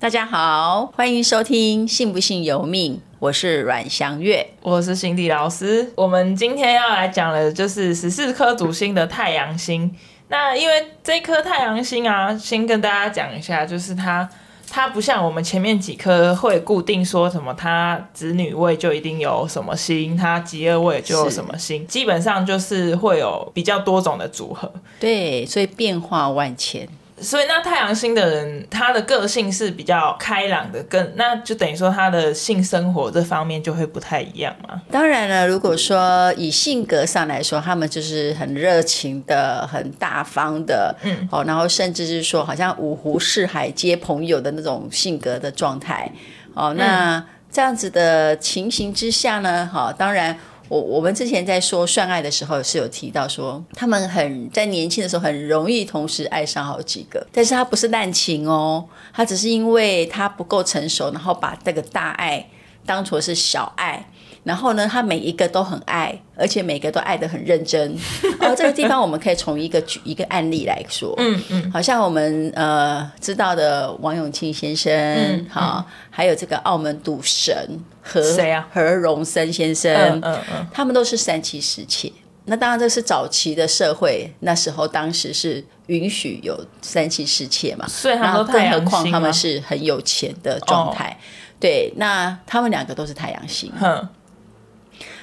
大家好，欢迎收听《信不信由命》，我是阮祥月，我是辛迪老师。我们今天要来讲的就是十四颗主星的太阳星。那因为这颗太阳星啊，先跟大家讲一下，就是它它不像我们前面几颗会固定说什么，它子女位就一定有什么星，它吉厄位就有什么星，基本上就是会有比较多种的组合。对，所以变化万千。所以那太阳星的人，他的个性是比较开朗的，跟那就等于说他的性生活这方面就会不太一样嘛。当然了，如果说以性格上来说，他们就是很热情的、很大方的，嗯，哦，然后甚至是说好像五湖四海皆朋友的那种性格的状态，哦，那这样子的情形之下呢，哈，当然。我我们之前在说算爱的时候是有提到说，他们很在年轻的时候很容易同时爱上好几个，但是他不是滥情哦，他只是因为他不够成熟，然后把这个大爱当作是小爱。然后呢，他每一个都很爱，而且每个都爱得很认真。哦，这个地方我们可以从一个举一个案例来说，嗯嗯，好像我们呃知道的王永庆先生，嗯，好，还有这个澳门赌神何谁啊？何荣生先生，嗯嗯，嗯，他们都是三妻四妾。那当然这是早期的社会，那时候当时是允许有三妻四妾嘛，所以他们更何况他们是很有钱的状态。哦，对，那他们两个都是太阳星。嗯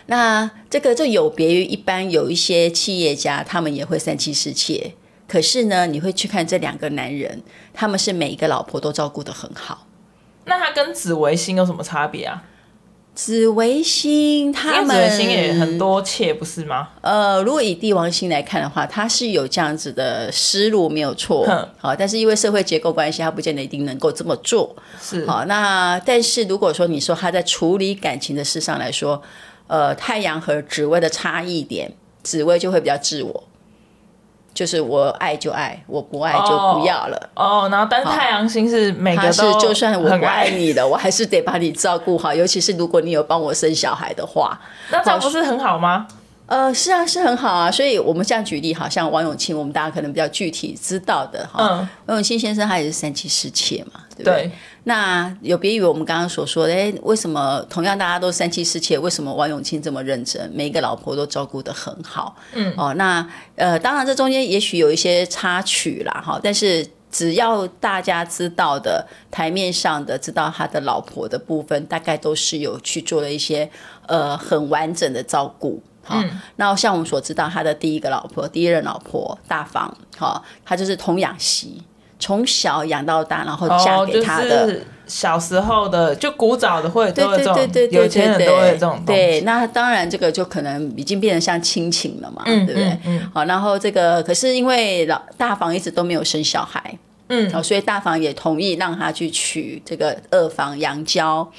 那这个就有别于一般有一些企业家，他们也会三妻四妾。可是呢，你会去看这两个男人，他们是每一个老婆都照顾得很好。那他跟紫微星有什么差别啊？紫微星他们紫微星也很多妾，不是吗？呃，如果以帝王星来看的话，他是有这样子的思路，没有错。好，但是因为社会结构关系，他不见得一定能够这么做。是好，那但是如果说你说他在处理感情的事上来说，呃，太阳和紫薇的差异点，紫薇就会比较自我，就是我爱就爱，我不爱就不要了。哦，哦然后但是太阳星是每个都是，就算我不爱你的，我还是得把你照顾好，尤其是如果你有帮我生小孩的话，那这样不是很好吗？呃，是啊，是很好啊。所以我们这样举例，好像王永庆，我们大家可能比较具体知道的哈。嗯，王永庆先生他也是三妻四妾嘛，对不对？对那有别于我们刚刚所说的，哎，为什么同样大家都三妻四妾，为什么王永庆这么认真，每一个老婆都照顾得很好？嗯，哦，那呃，当然这中间也许有一些插曲啦，哈，但是只要大家知道的台面上的知道他的老婆的部分，大概都是有去做了一些呃很完整的照顾。好，那像我们所知道，他的第一个老婆，第一任老婆大房，好，他就是童养媳，从小养到大，然后嫁给他的。哦就是、小时候的，就古早的会都有这种，对对对对对，有钱人都会有这种。对，那当然这个就可能已经变成像亲情了嘛，嗯、对不对？嗯。好，然后这个可是因为老大房一直都没有生小孩，嗯，好，所以大房也同意让他去娶这个二房杨娇。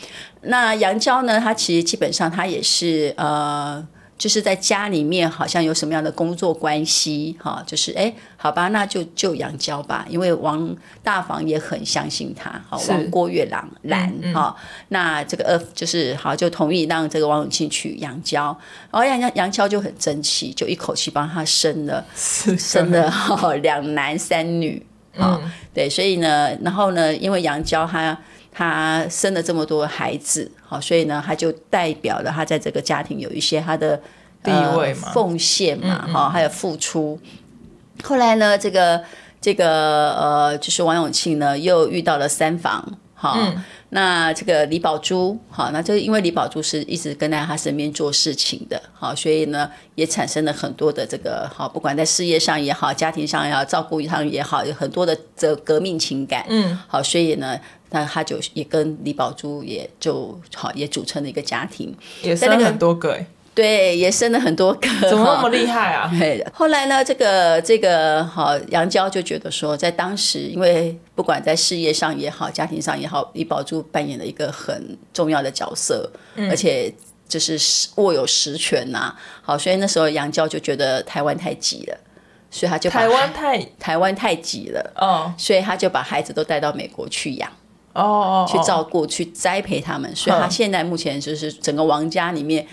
那杨娇呢，她其实基本上她也是呃。就是在家里面好像有什么样的工作关系，哈，就是哎，好吧，那就就杨娇吧，因为王大房也很相信他，好，王郭月郎兰，哈、那这个呃，就是好，就同意让这个王永庆娶杨娇，然后杨杨杨娇就很争气，就一口气帮他生了，生了哈两男三女，啊、嗯，对，所以呢，然后呢，因为杨娇他。他生了这么多孩子，好，所以呢，他就代表了他在这个家庭有一些他的地位嘛、奉献嘛，哈，还有付出。后来呢，这个这个呃，就是王永庆呢，又遇到了三房，好、嗯，那这个李宝珠，好，那就因为李宝珠是一直跟在他身边做事情的，好，所以呢，也产生了很多的这个好，不管在事业上也好，家庭上也好，照顾上也好，有很多的这革命情感，嗯，好，所以呢。那他就也跟李宝珠也就好，也组成了一个家庭，也生了很多个哎，对，也生了很多个，怎么那么厉害啊？对，后来呢，这个这个好杨娇就觉得说，在当时，因为不管在事业上也好，家庭上也好，李宝珠扮演了一个很重要的角色，嗯、而且就是握有实权呐、啊。好，所以那时候杨娇就觉得台湾太挤了，所以他就把台湾太台湾太挤了，哦，所以他就把孩子都带到美国去养。哦，去照顾、去栽培他们，所以他现在目前就是整个王家里面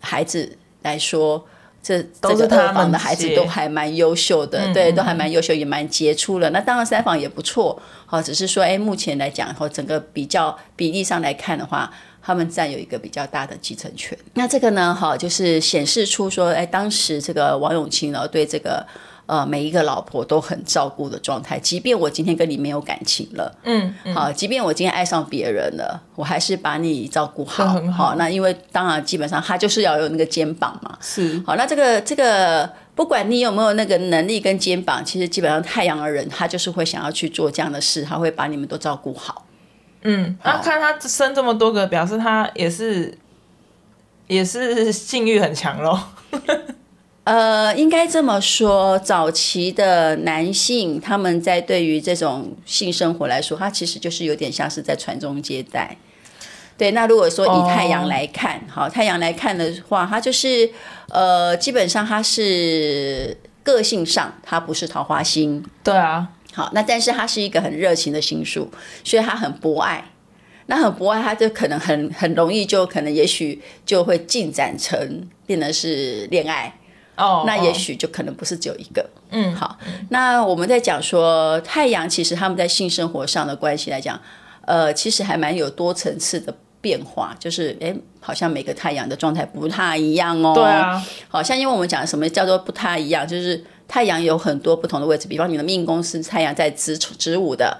孩子来说，这这个二房的孩子都还蛮优秀的，嗯、对，都还蛮优秀，也蛮杰出的。那当然三房也不错，好，只是说，哎，目前来讲，和整个比较比例上来看的话，他们占有一个比较大的继承权。那这个呢，哈，就是显示出说，哎，当时这个王永庆呢，对这个。呃，每一个老婆都很照顾的状态，即便我今天跟你没有感情了，嗯，嗯，好，即便我今天爱上别人了，我还是把你照顾好，很好。那因为当然基本上他就是要有那个肩膀嘛，是。好，那这个这个不管你有没有那个能力跟肩膀，其实基本上太阳的人他就是会想要去做这样的事，他会把你们都照顾好。嗯，那看他生这么多个，表示他也是也是性欲很强喽。呃，应该这么说，早期的男性他们在对于这种性生活来说，他其实就是有点像是在传宗接代。对，那如果说以太阳来看，好、oh.，太阳来看的话，他就是呃，基本上他是个性上他不是桃花星。对啊，好，那但是他是一个很热情的星宿，所以他很博爱。那很博爱，他就可能很很容易就可能也许就会进展成变得是恋爱。哦、oh,，那也许就可能不是只有一个。嗯，好，那我们在讲说太阳，其实他们在性生活上的关系来讲，呃，其实还蛮有多层次的变化，就是哎，好像每个太阳的状态不太一样哦。对啊，好像因为我们讲什么叫做不太一样，就是太阳有很多不同的位置，比方你的命宫是太阳在子子午的。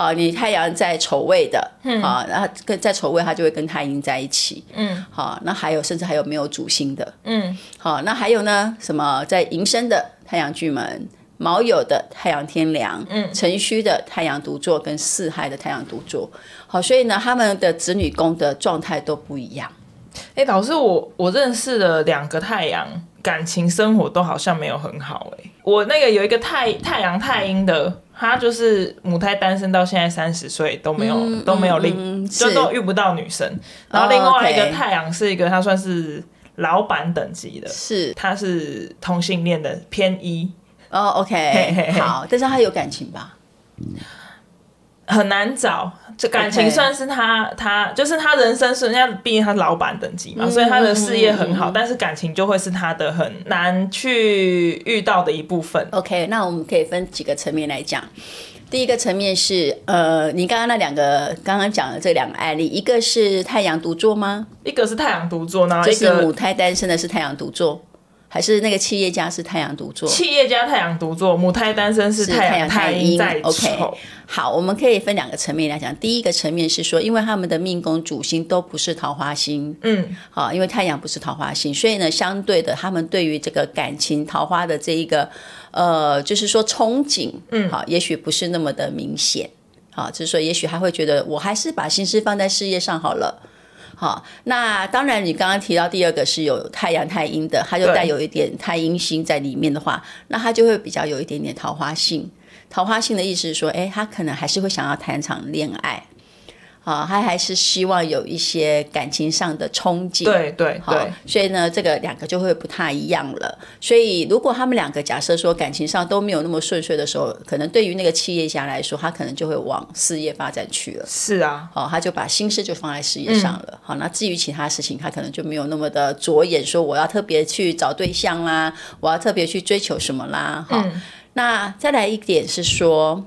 好，你太阳在丑位的，嗯，好，然后跟在丑位，它就会跟太阴在一起，嗯，好，那还有甚至还有没有主星的，嗯，好，那还有呢，什么在寅申的太阳巨门，卯酉的太阳天梁，嗯，辰戌的太阳独坐跟巳亥的太阳独坐，好，所以呢，他们的子女宫的状态都不一样。哎、欸，老师，我我认识的两个太阳感情生活都好像没有很好、欸，哎，我那个有一个太太阳太阴的。他就是母胎单身到现在三十岁都没有、嗯、都没有另、嗯、就都遇不到女生。然后另外一个太阳是一个他算是老板等级的，是他是同性恋的偏一哦，OK 好，但是他有感情吧？很难找，这感情算是他.他就是他人生是人家，毕竟他是老板等级嘛，嗯，所以他的事业很好，嗯，但是感情就会是他的很难去遇到的一部分。OK，那我们可以分几个层面来讲。第一个层面是，呃，你刚刚那两个刚刚讲的这两个案例，一个是太阳独坐吗？一个是太阳独坐，然后就是母胎单身的是太阳独坐。还是那个企业家是太阳独坐，企业家太阳独坐，母胎单身是太阳太阴。OK，好，我们可以分两个层面来讲。第一个层面是说，因为他们的命宫主星都不是桃花星，嗯，好，因为太阳不是桃花星，所以呢，相对的，他们对于这个感情桃花的这一个，呃，就是说憧憬，嗯，好，也许不是那么的明显，好，就是说，也许他会觉得，我还是把心思放在事业上好了。好，那当然，你刚刚提到第二个是有太阳太阴的，它就带有一点太阴星在里面的话，那它就会比较有一点点桃花性。桃花性的意思是说，哎，他可能还是会想要谈场恋爱。啊，他还是希望有一些感情上的憧憬，对对对，所以呢，这个两个就会不太一样了。所以，如果他们两个假设说感情上都没有那么顺遂的时候，可能对于那个企业家来说，他可能就会往事业发展去了。是啊，好，他就把心思就放在事业上了。嗯、好，那至于其他事情，他可能就没有那么的着眼，说我要特别去找对象啦，我要特别去追求什么啦。好，嗯、那再来一点是说。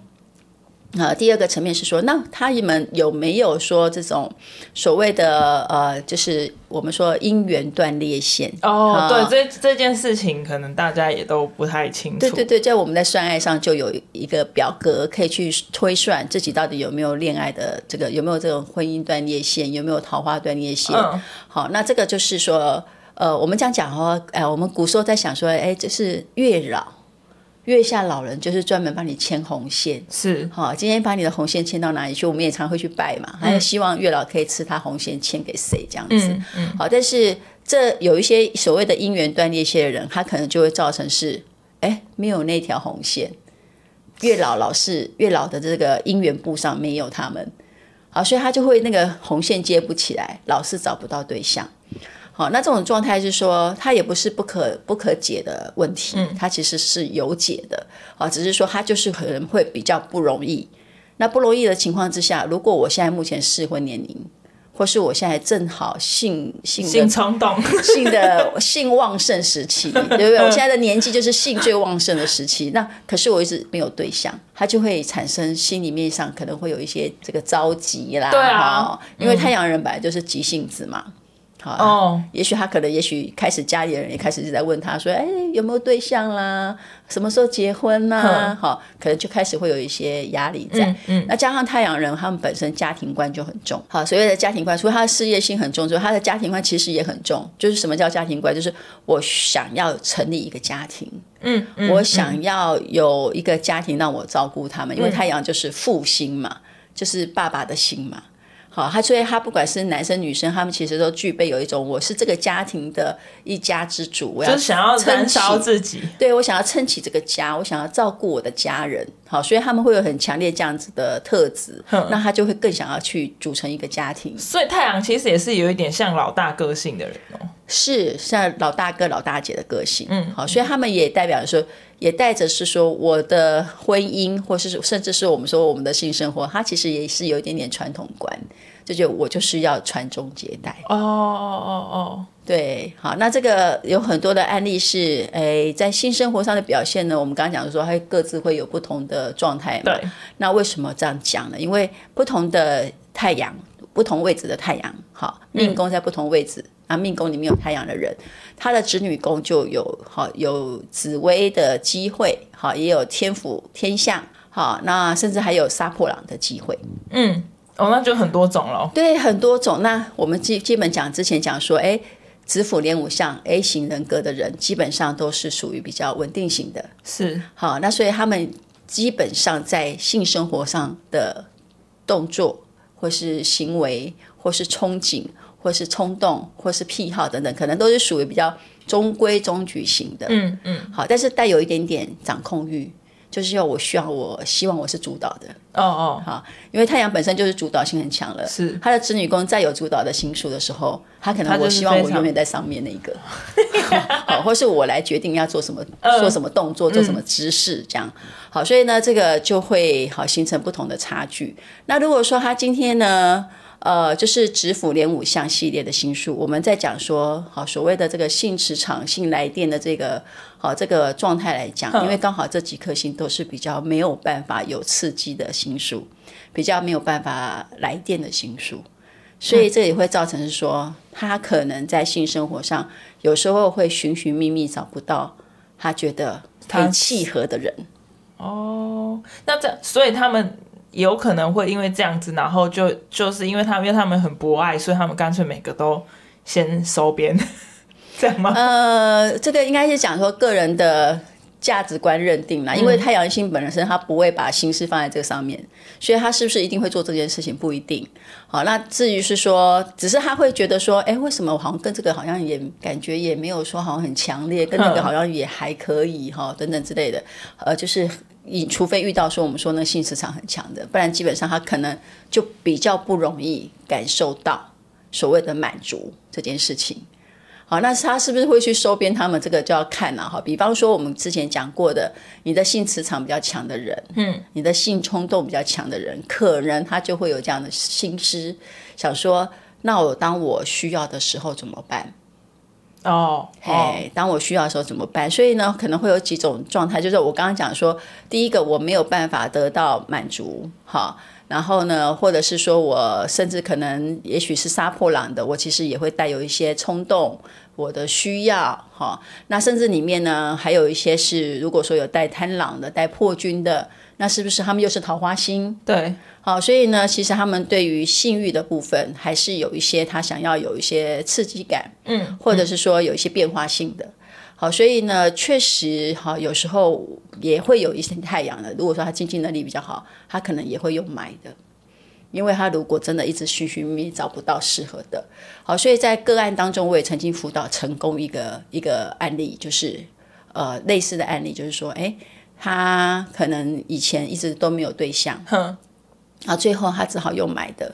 呃，第二个层面是说，那他们有没有说这种所谓的呃，就是我们说姻缘断裂线？哦，对，这这件事情可能大家也都不太清楚。对对对，在我们在算爱上就有一个表格可以去推算自己到底有没有恋爱的这个有没有这种婚姻断裂线，有没有桃花断裂线？嗯。好，那这个就是说，呃，我们这样讲哦，哎，我们古时候在想说，哎，这是月老。月下老人就是专门帮你牵红线，是好，今天把你的红线牵到哪里去？我们也常会去拜嘛，还、嗯、希望月老可以吃他红线牵给谁这样子。嗯嗯、好，但是这有一些所谓的姻缘断裂线的人，他可能就会造成是，哎，没有那条红线，月老老是月老的这个姻缘簿上没有他们，好，所以他就会那个红线接不起来，老是找不到对象。好，那这种状态是说，它也不是不可不可解的问题，嗯，它其实是有解的，啊，只是说它就是可能会比较不容易。那不容易的情况之下，如果我现在目前适婚年龄，或是我现在正好性性性冲动、性的性旺盛时期，对不对？我现在的年纪就是性最旺盛的时期。那可是我一直没有对象，他就会产生心里面上可能会有一些这个着急啦。对啊，因为太阳人本来就是急性子嘛。好哦，也许他可能，也许开始家里的人也开始一直在问他说：“哎，有没有对象啦？什么时候结婚呐、啊？”好、嗯，可能就开始会有一些压力在。嗯，嗯，那加上太阳人，他们本身家庭观就很重。好，所谓的家庭观，除了他的事业心很重之外，他的家庭观其实也很重。就是什么叫家庭观？就是我想要成立一个家庭。嗯，嗯，我想要有一个家庭让我照顾他们，嗯、因为太阳就是父心嘛，就是爸爸的心嘛。好，他所以他不管是男生女生，他们其实都具备有一种我是这个家庭的一家之主，我要想要撑烧自己，对，我想要撑起这个家，我想要照顾我的家人。好，所以他们会有很强烈这样子的特质，那他就会更想要去组成一个家庭。所以太阳其实也是有一点像老大个性的人哦，是像老大哥、老大姐的个性。嗯，好，所以他们也代表说，也带着是说我的婚姻，或是甚至是我们说我们的性生活，它其实也是有一点点传统观。这就我就是要传宗接代哦哦哦哦，对，好，那这个有很多的案例是，哎，在性生活上的表现呢，我们刚刚讲的说，它各自会有不同的状态嘛。对，那为什么这样讲呢？因为不同的太阳，不同位置的太阳，好，命宫在不同位置，嗯、啊，命宫里面有太阳的人，他的子女宫就有好有紫薇的机会，好，也有天府天象，好，那甚至还有杀破狼的机会，嗯。哦，那就很多种了。对，很多种。那我们基基本讲之前讲说，哎，子府连五相 A 型人格的人，基本上都是属于比较稳定型的。是。好，那所以他们基本上在性生活上的动作，或是行为，或是憧憬，或是冲动，或是癖好等等，可能都是属于比较中规中矩型的。嗯嗯。好，但是带有一点点掌控欲。就是要我需要我希望我是主导的哦哦好，因为太阳本身就是主导性很强了，是他的子女宫再有主导的星数的时候，他可能我希望我永远在上面那一个，好，或是我来决定要做什么，做什么动作，做什么姿势，这样好，所以呢，这个就会好形成不同的差距。那如果说他今天呢？呃，就是指府连五项系列的星数，我们在讲说，好所谓的这个性磁场、性来电的这个好这个状态来讲，因为刚好这几颗星都是比较没有办法有刺激的星数，比较没有办法来电的星数，所以这也会造成是说，他可能在性生活上有时候会寻寻觅觅找不到他觉得很契合的人。哦，那这所以他们。有可能会因为这样子，然后就就是因为他们，因为他们很博爱，所以他们干脆每个都先收编，这样吗？呃，这个应该是讲说个人的价值观认定啦。因为太阳星本身他不会把心思放在这个上面，所以他是不是一定会做这件事情不一定。好，那至于是说，只是他会觉得说，哎，为什么我好像跟这个好像也感觉也没有说好像很强烈，跟那个好像也还可以哈，等等之类的，呃，就是。你除非遇到说我们说那性磁场很强的，不然基本上他可能就比较不容易感受到所谓的满足这件事情。好，那他是不是会去收编他们？这个就要看了哈。比方说我们之前讲过的，你的性磁场比较强的人，嗯，你的性冲动比较强的人，可能他就会有这样的心思，想说，那我当我需要的时候怎么办？哦，嘿，当我需要的时候怎么办？所以呢，可能会有几种状态，就是我刚刚讲说，第一个我没有办法得到满足，哈，然后呢，或者是说我甚至可能也许是杀破狼的，我其实也会带有一些冲动，我的需要，哈，那甚至里面呢，还有一些是如果说有带贪狼的、带破军的。那是不是他们又是桃花星？对，好，所以呢，其实他们对于性欲的部分，还是有一些他想要有一些刺激感，嗯，或者是说有一些变化性的。好，所以呢，确实，好，有时候也会有一些太阳的。如果说他经济能力比较好，他可能也会用买的，因为他如果真的一直寻寻觅觅找不到适合的，好，所以在个案当中，我也曾经辅导成功一个一个案例，就是呃类似的案例，就是说，哎。他可能以前一直都没有对象，哼，然后最后他只好又买的，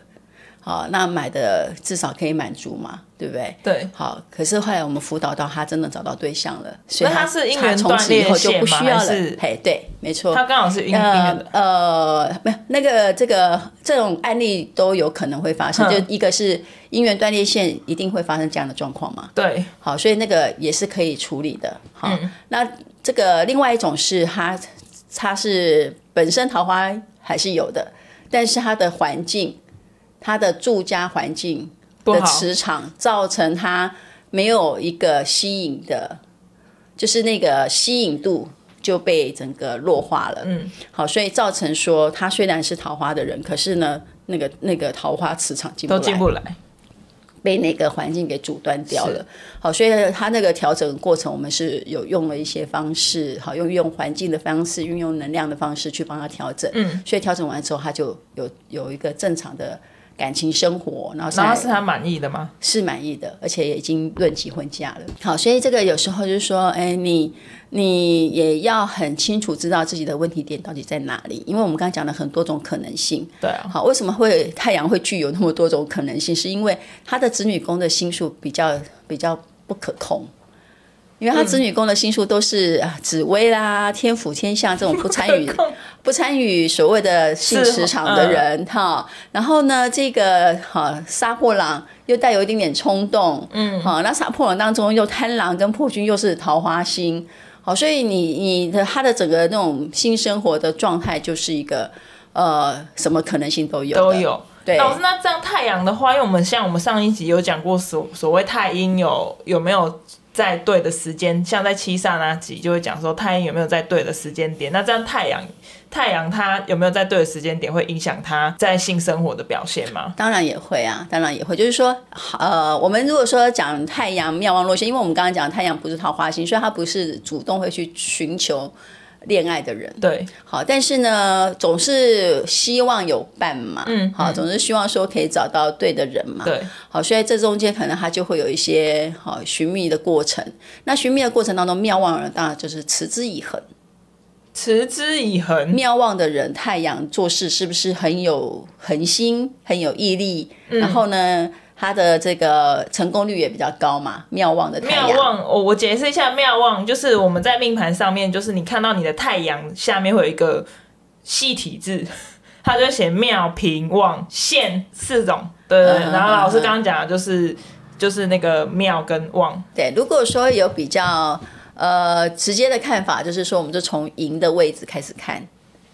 好，那买的至少可以满足嘛，对不对？对。好，可是后来我们辅导到他真的找到对象了，所以他是姻缘断裂线吗？是，嘿，对，没错。他刚好是姻缘的。呃，没有，那个这个这种案例都有可能会发生，就一个是姻缘断裂线一定会发生这样的状况嘛？对。好，所以那个也是可以处理的。好，那这个另外一种是他他是本身桃花还是有的，但是他的环境。他的住家环境的磁场造成他没有一个吸引的，就是那个吸引度就被整个弱化了。嗯，好，所以造成说他虽然是桃花的人，可是呢，那个那个桃花磁场进不来，都进不来，被那个环境给阻断掉了。好，所以他那个调整过程，我们是有用了一些方式，好，用用环境的方式，运用能量的方式去帮他调整。嗯，所以调整完之后，他就有有一个正常的。感情生活，然后然后是他满意的吗？是满意的，而且也已经论及婚嫁了。好，所以这个有时候就是说，哎，你你也要很清楚知道自己的问题点到底在哪里，因为我们刚刚讲了很多种可能性。对啊。好，为什么会太阳会具有那么多种可能性？是因为他的子女宫的星数比较比较不可控。因为他子女宫的星数都是紫薇啦、天府天相这种 不参与、不参与所谓的性磁场的人哈、嗯。然后呢，这个哈杀破狼又带有一点点冲动，嗯，好，那杀破狼当中又贪狼跟破军又是桃花星，好，所以你你的他的整个那种性生活的状态就是一个呃什么可能性都有都有。对，老师，那这样太阳的话，因为我们像我们上一集有讲过所所谓太阴有有没有？在对的时间，像在七煞那集就会讲说太阳有没有在对的时间点。那这样太阳，太阳它有没有在对的时间点，会影响它在性生活的表现吗？当然也会啊，当然也会。就是说，呃，我们如果说讲太阳妙望落陷，因为我们刚刚讲太阳不是桃花星，所以它不是主动会去寻求。恋爱的人，对，好，但是呢，总是希望有伴嘛，嗯，好，总是希望说可以找到对的人嘛，对，好，所以这中间可能他就会有一些好寻觅的过程。那寻觅的过程当中，妙望人当然就是持之以恒，持之以恒。妙望的人，太阳做事是不是很有恒心，很有毅力？嗯、然后呢？他的这个成功率也比较高嘛，妙望的太阳。庙旺，我我解释一下，妙望就是我们在命盘上面，就是你看到你的太阳下面会有一个细体字，他就写妙、平、望现四种。对，对，对、嗯，然后老师刚刚讲的就是、嗯、就是那个妙跟望。对，如果说有比较呃直接的看法，就是说我们就从赢的位置开始看。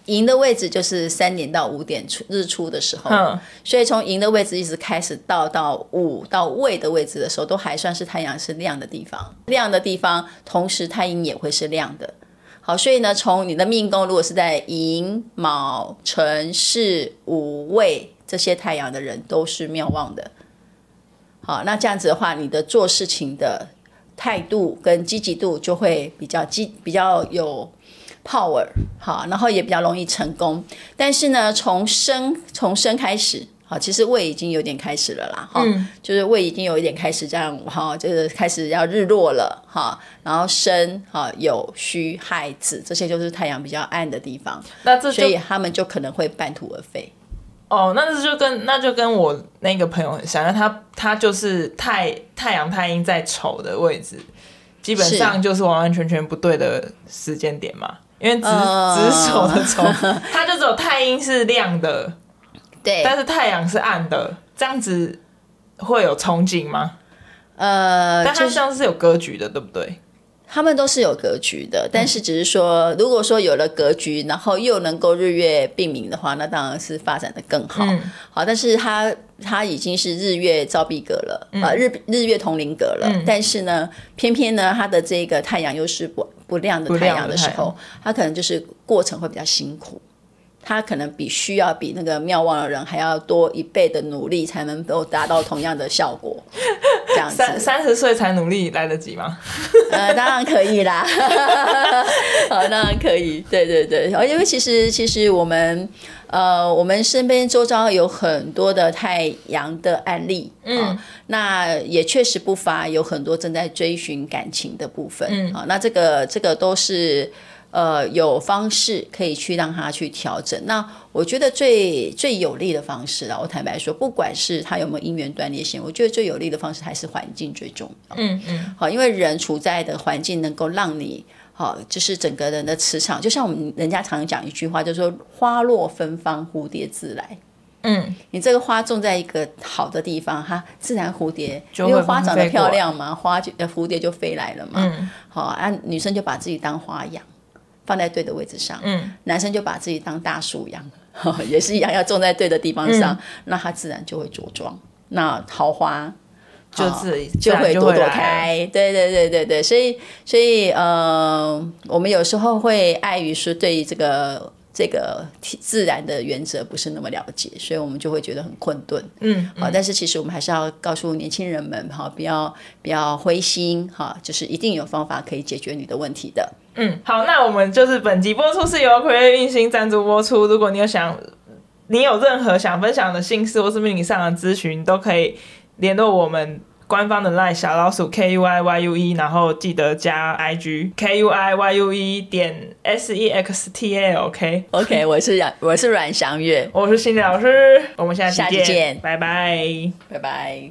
寅的位置就是三点到五点出日出的时候，嗯，所以从寅的位置一直开始到到午到未的位置的时候，都还算是太阳是亮的地方，亮的地方，同时太阴也会是亮的。好，所以呢，从你的命宫如果是在寅卯辰巳午未这些太阳的人，都是妙旺的。好，那这样子的话，你的做事情的态度跟积极度就会比较积，比较有。Power 好，然后也比较容易成功。但是呢，从生从生开始，好，其实胃已经有点开始了啦，哈、嗯，就是胃已经有一点开始这样，哈，就是开始要日落了，哈，然后生，哈，有虚亥子，这些就是太阳比较暗的地方，那这所以他们就可能会半途而废。哦，那这就跟那就跟我那个朋友很像，那他他就是太太阳太阴在丑的位置，基本上就是完完全全不对的时间点嘛。因为子子丑的丑，它就只有太阴是亮的，对，但是太阳是暗的，这样子会有憧憬吗？呃，但它像是有格局的，对不对？他们都是有格局的，但是只是说，嗯、如果说有了格局，然后又能够日月并明的话，那当然是发展的更好。嗯、好，但是它它已经是日月照壁格了，啊、嗯，日日月同龄格了，嗯，但是呢，偏偏呢，它的这个太阳又是不不亮的太阳的时候，它可能就是过程会比较辛苦。他可能比需要比那个妙望的人还要多一倍的努力，才能够达到同样的效果。这样子，三三十岁才努力来得及吗？呃，当然可以啦。好，当然可以。对对对，因为其实其实我们呃，我们身边周遭有很多的太阳的案例，嗯，呃、那也确实不乏有很多正在追寻感情的部分。嗯，好、呃，那这个这个都是。呃有方式可以去让他去调整。那我觉得最最有利的方式啊，我坦白说，不管是他有没有姻缘断裂性，我觉得最有利的方式还是环境最重要。嗯嗯，好，因为人处在的环境能够让你。好，就是整个人的磁场，就像我们人家常讲一句话，就是说花落芬芳，蝴蝶自来。嗯，你这个花种在一个好的地方，它自然蝴蝶，因为花长得漂亮嘛，花就蝴蝶就飞来了嘛。嗯，好啊，女生就把自己当花养，放在对的位置上。嗯，男生就把自己当大树一样，也是一样，要种在对的地方上，嗯、那他自然就会茁壮。那桃花。就自己就会朵朵开，对对对对对，所以所以呃，我们有时候会碍于说对于这个这个自然的原则不是那么了解，所以我们就会觉得很困顿。嗯，好，但是其实我们还是要告诉年轻人们哈，不要不要灰心哈，就是一定有方法可以解决你的问题的。嗯，好，那我们就是本集播出是由葵月运星赞助播出。如果你有想，你有任何想分享的心事或是命理上的咨询，都可以。联络我们官方的 LINE 小老鼠 K U I Y U E，然后记得加 I G K U I Y U E 点 S E X T A L，OK OK，我是阮我是阮祥月，我是心理老师，我们下期见，拜拜，拜拜。